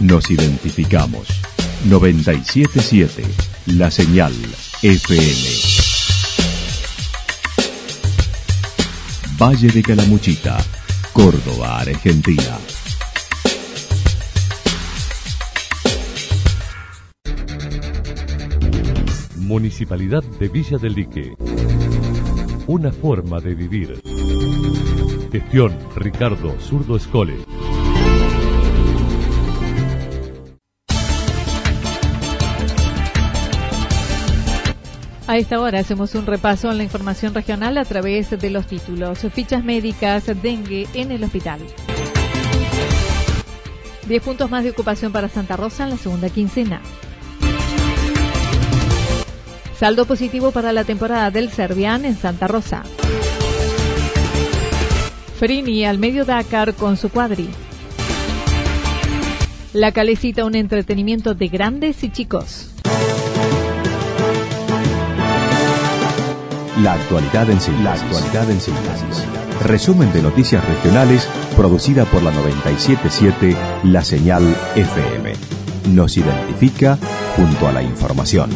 Nos identificamos. 977 La Señal FM. Valle de Calamuchita, Córdoba, Argentina. Municipalidad de Villa del Lique. Una forma de vivir. Gestión Ricardo Zurdo Escole. A esta hora hacemos un repaso en la información regional a través de los títulos. Fichas médicas, dengue en el hospital. 10 puntos más de ocupación para Santa Rosa en la segunda quincena. Saldo positivo para la temporada del Servian en Santa Rosa. Frini al medio Dakar con su cuadri. La calecita, un entretenimiento de grandes y chicos. La actualidad en síntesis. La actualidad en síntesis. Resumen de noticias regionales producida por la 977 La Señal FM. Nos identifica junto a la información.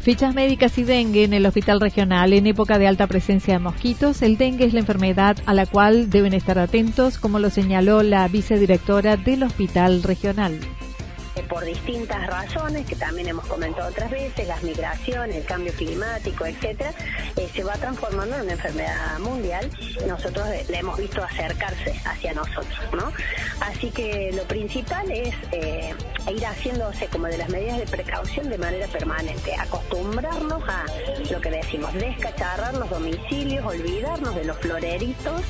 Fichas médicas y dengue en el hospital regional. En época de alta presencia de mosquitos, el dengue es la enfermedad a la cual deben estar atentos, como lo señaló la vicedirectora del hospital regional por distintas razones que también hemos comentado otras veces, las migraciones, el cambio climático, etcétera, eh, se va transformando en una enfermedad mundial. Nosotros la hemos visto acercarse hacia nosotros, ¿no? Así que lo principal es eh, ir haciéndose como de las medidas de precaución de manera permanente, acostumbrarnos a lo que decimos, descacharrar los domicilios, olvidarnos de los floreritos.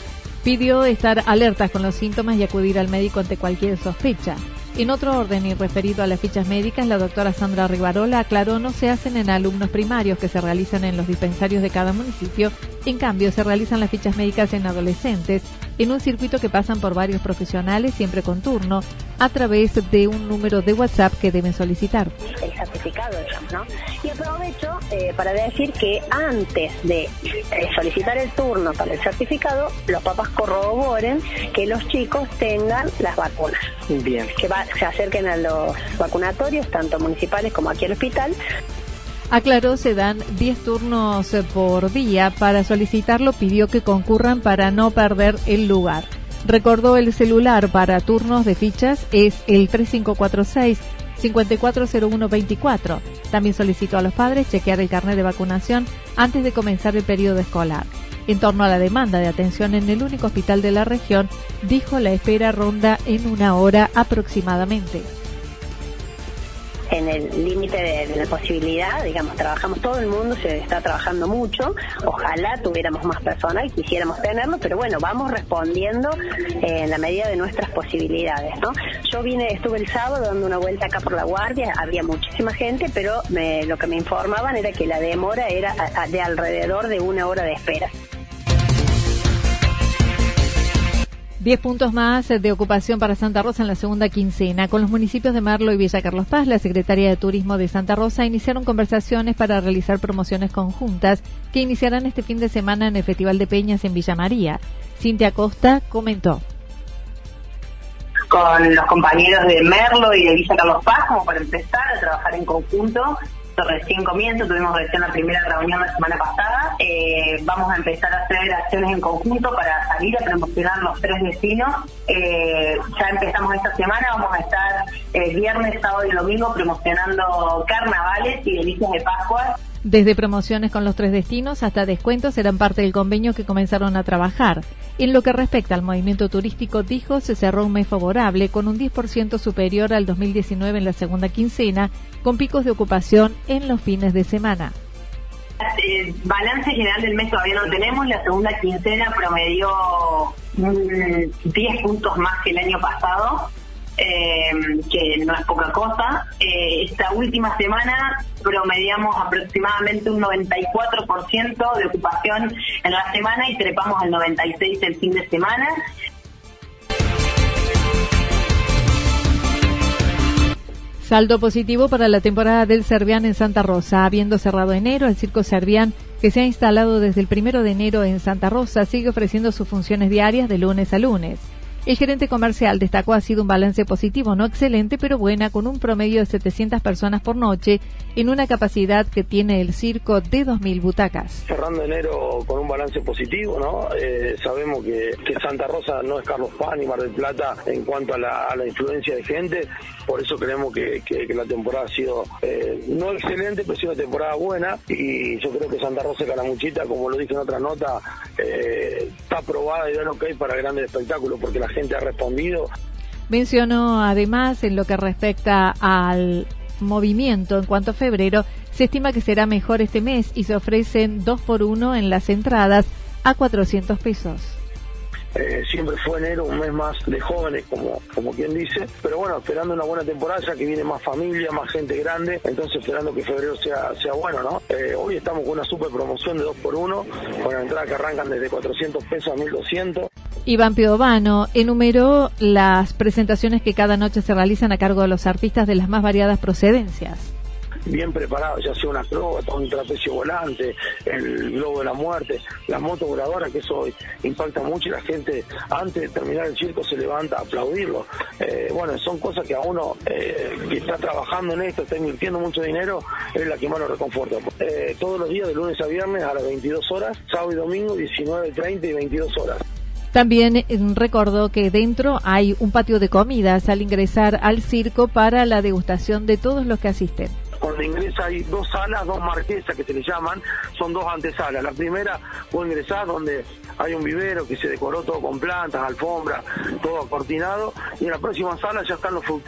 Pidió estar alertas con los síntomas y acudir al médico ante cualquier sospecha. En otro orden y referido a las fichas médicas, la doctora Sandra Rivarola aclaró no se hacen en alumnos primarios que se realizan en los dispensarios de cada municipio, en cambio se realizan las fichas médicas en adolescentes en un circuito que pasan por varios profesionales, siempre con turno, a través de un número de WhatsApp que deben solicitar. El certificado, digamos, ¿no? Y aprovecho eh, para decir que antes de eh, solicitar el turno para el certificado, los papás corroboren que los chicos tengan las vacunas. Bien. Que se acerquen a los vacunatorios, tanto municipales como aquí al hospital, Aclaró, se dan 10 turnos por día. Para solicitarlo pidió que concurran para no perder el lugar. Recordó el celular para turnos de fichas es el 3546 540124. También solicitó a los padres chequear el carnet de vacunación antes de comenzar el periodo escolar. En torno a la demanda de atención en el único hospital de la región, dijo la espera ronda en una hora aproximadamente en el límite de, la posibilidad, digamos, trabajamos todo el mundo, se está trabajando mucho, ojalá tuviéramos más personal, quisiéramos tenerlo, pero bueno, vamos respondiendo en la medida de nuestras posibilidades, ¿no? Yo vine, estuve el sábado dando una vuelta acá por la guardia, había muchísima gente, pero lo que me informaban era que la demora era de alrededor de una hora de espera. 10 puntos más de ocupación para Santa Rosa en la segunda quincena. Con los municipios de Marlo y Villa Carlos Paz, la Secretaría de Turismo de Santa Rosa iniciaron conversaciones para realizar promociones conjuntas que iniciarán este fin de semana en el Festival de Peñas en Villa María. Cintia Costa comentó. Con los compañeros de Merlo y de Villa Carlos Paz, como para empezar a trabajar en conjunto recién comienzo, tuvimos recién la primera reunión la semana pasada. Eh, vamos a empezar a hacer acciones en conjunto para salir a promocionar los tres destinos. Eh, ya empezamos esta semana, vamos a estar eh, viernes, sábado y domingo promocionando carnavales y delicias de Pascua desde promociones con los tres destinos hasta descuentos serán parte del convenio que comenzaron a trabajar. En lo que respecta al movimiento turístico, dijo, se cerró un mes favorable con un 10% superior al 2019 en la segunda quincena, con picos de ocupación en los fines de semana. El balance general del mes todavía no tenemos. La segunda quincena promedió 10 puntos más que el año pasado eh, no es poca cosa. Eh, esta última semana promediamos aproximadamente un 94% de ocupación en la semana y trepamos al 96% el fin de semana. Saldo positivo para la temporada del Servián en Santa Rosa. Habiendo cerrado enero, el Circo Servián, que se ha instalado desde el primero de enero en Santa Rosa, sigue ofreciendo sus funciones diarias de lunes a lunes. El gerente comercial destacó ha sido un balance positivo, no excelente, pero buena, con un promedio de 700 personas por noche, en una capacidad que tiene el circo de 2.000 butacas. Cerrando enero con un balance positivo, ¿no? Eh, sabemos que, Santa Rosa no es Carlos Paz ni Mar del Plata en cuanto a la, influencia de gente, por eso creemos que, la temporada ha sido eh, no excelente, pero sí una temporada buena y yo creo que Santa Rosa y Calamuchita, como lo dije en otra nota, eh, está aprobada y da lo que hay para grandes espectáculos porque la gente ha respondido. Mencionó además en lo que respecta al movimiento en cuanto a febrero, se estima que será mejor este mes y se ofrecen dos por uno en las entradas a 400 pesos. Eh, siempre fue enero un mes más de jóvenes, como, como quien dice, pero bueno, esperando una buena temporada, ya que viene más familia, más gente grande, entonces esperando que febrero sea, sea bueno, ¿no? Eh, hoy estamos con una super promoción de 2 por 1 con la entrada que arrancan desde 400 pesos a 1200. Iván Piovano enumeró las presentaciones que cada noche se realizan a cargo de los artistas de las más variadas procedencias bien preparado, ya sea una acróbata, un trapecio volante, el globo de la muerte, la moto voladora, que eso impacta mucho y la gente antes de terminar el circo se levanta a aplaudirlo. Eh, bueno, son cosas que a uno eh, que está trabajando en esto, está invirtiendo mucho dinero, es la que más lo reconforta. Eh, todos los días, de lunes a viernes, a las 22 horas, sábado y domingo, 19, 30 y 22 horas. También recordó que dentro hay un patio de comidas al ingresar al circo para la degustación de todos los que asisten cuando ingresa hay dos salas, dos marquesas que se le llaman, son dos antesalas. La primera puede ingresar donde hay un vivero que se decoró todo con plantas, alfombra, todo acortinado, y en la próxima sala ya están los food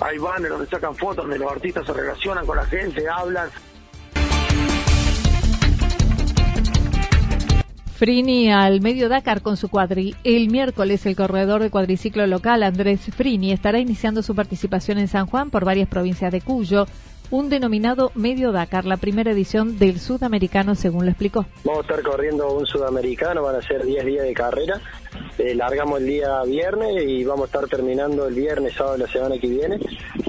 hay banners donde sacan fotos, donde los artistas se relacionan con la gente, hablan. Frini al medio Dakar con su cuadri. El miércoles el corredor de cuadriciclo local Andrés Frini estará iniciando su participación en San Juan por varias provincias de Cuyo, un denominado Medio Dakar, la primera edición del sudamericano, según lo explicó. Vamos a estar corriendo un sudamericano, van a ser 10 días de carrera. Eh, largamos el día viernes y vamos a estar terminando el viernes, sábado de la semana que viene.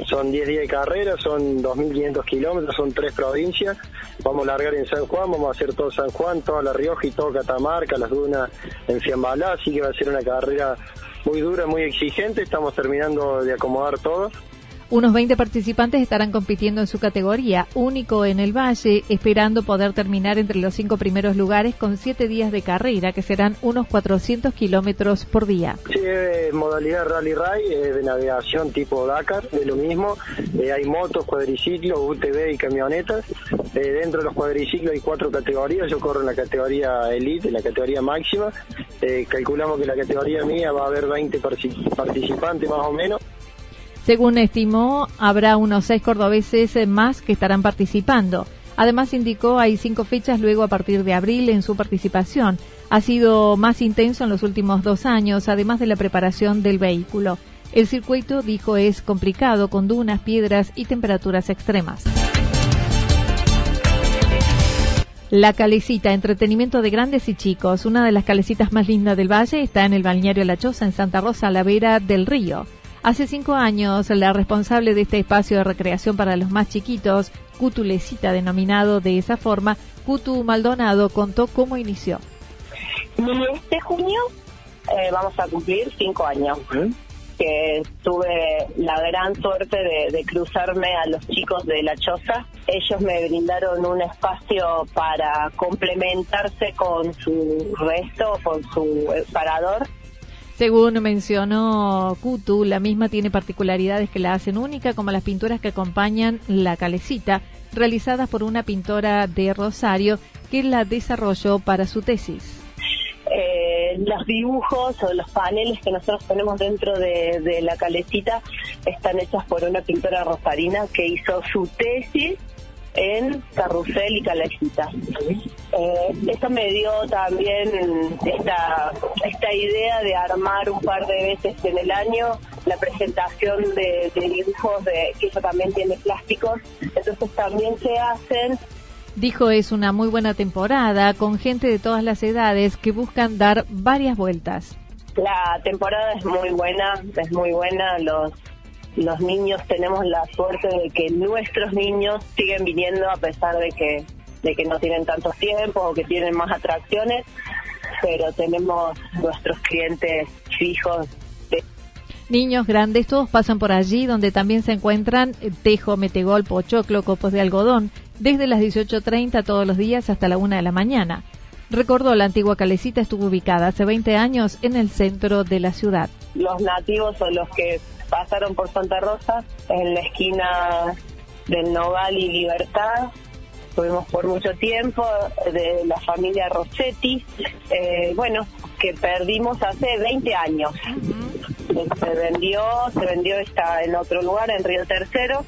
Son 10 días de carrera, son 2.500 kilómetros, son tres provincias. Vamos a largar en San Juan, vamos a hacer todo San Juan, toda La Rioja y todo Catamarca, las dunas en Fiambalá, así que va a ser una carrera muy dura, muy exigente. Estamos terminando de acomodar todo unos 20 participantes estarán compitiendo en su categoría, único en el Valle, esperando poder terminar entre los cinco primeros lugares con siete días de carrera, que serán unos 400 kilómetros por día. Sí, es modalidad Rally Ride, de navegación tipo Dakar, de lo mismo. Eh, hay motos, cuadriciclos, UTV y camionetas. Eh, dentro de los cuadriciclos hay cuatro categorías. Yo corro en la categoría Elite, en la categoría máxima. Eh, calculamos que la categoría mía va a haber 20 participantes más o menos. Según estimó, habrá unos seis cordobeses más que estarán participando. Además, indicó hay cinco fechas luego a partir de abril en su participación. Ha sido más intenso en los últimos dos años, además de la preparación del vehículo. El circuito, dijo, es complicado con dunas, piedras y temperaturas extremas. La Calecita, entretenimiento de grandes y chicos. Una de las calecitas más lindas del valle está en el balneario La Choza, en Santa Rosa, a la vera del río. Hace cinco años, la responsable de este espacio de recreación para los más chiquitos, Cutulecita, denominado de esa forma, Cutu Maldonado, contó cómo inició. Este junio eh, vamos a cumplir cinco años. Que tuve la gran suerte de, cruzarme a los chicos de la choza. Ellos me brindaron un espacio para complementarse con su resto, con su parador según mencionó Kutu, la misma tiene particularidades que la hacen única, como las pinturas que acompañan la calecita, realizadas por una pintora de Rosario que la desarrolló para su tesis. Los dibujos o los paneles que nosotros tenemos dentro de, de la calecita están hechos por una pintora rosarina que hizo su tesis en Carrusel y Calajita. Eh, esto me dio también esta, esta idea de armar un par de veces en el año la presentación de, dibujos de, que eso también tiene plásticos, entonces también se hacen Dijo es una muy buena temporada con gente de todas las edades que buscan dar varias vueltas. La temporada es muy buena, es muy buena. Los los niños tenemos la suerte de que nuestros niños siguen viniendo a pesar de que de que no tienen tantos tiempos o que tienen más atracciones, pero tenemos nuestros clientes fijos Niños, grandes, todos pasan por allí, donde también se encuentran eh, tejo, metegol, pochoclo, copos de algodón, desde las 18.30 todos los días hasta la 1 de la mañana. Recordó, la antigua calecita estuvo ubicada hace 20 años en el centro de la ciudad. Los nativos son los que pasaron por Santa Rosa, en la esquina del Nogal y Libertad. Estuvimos por mucho tiempo, de la familia Rossetti, eh, bueno, que perdimos hace 20 años se vendió, se vendió está en otro lugar, en Río Tercero.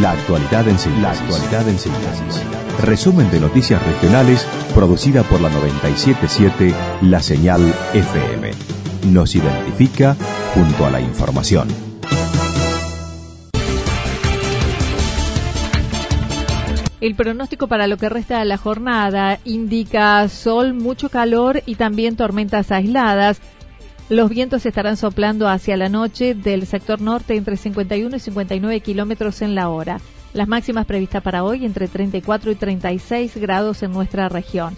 La actualidad en síntesis. Resumen de noticias regionales producida por la 977 La Señal FM. Nos identifica junto a la información. El pronóstico para lo que resta de la jornada indica sol, mucho calor y también tormentas aisladas. Los vientos estarán soplando hacia la noche del sector norte entre 51 y 59 kilómetros en la hora. Las máximas previstas para hoy entre 34 y 36 grados en nuestra región.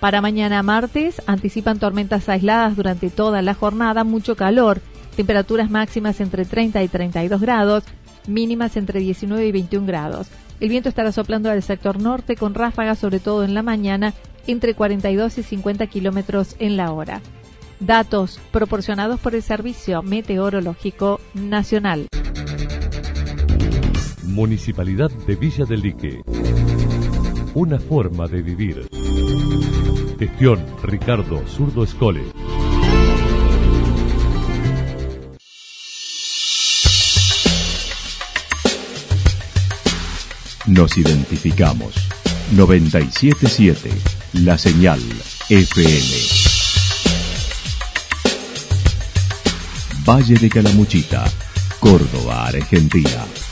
Para mañana martes anticipan tormentas aisladas durante toda la jornada, mucho calor, temperaturas máximas entre 30 y 32 grados, mínimas entre 19 y 21 grados. El viento estará soplando al sector norte con ráfagas, sobre todo en la mañana, entre 42 y 50 kilómetros en la hora. Datos proporcionados por el Servicio Meteorológico Nacional. Municipalidad de Villa del Lique. Una forma de vivir. Gestión Ricardo Zurdo Escole. Nos identificamos. 977 La Señal FM. Valle de Calamuchita, Córdoba, Argentina.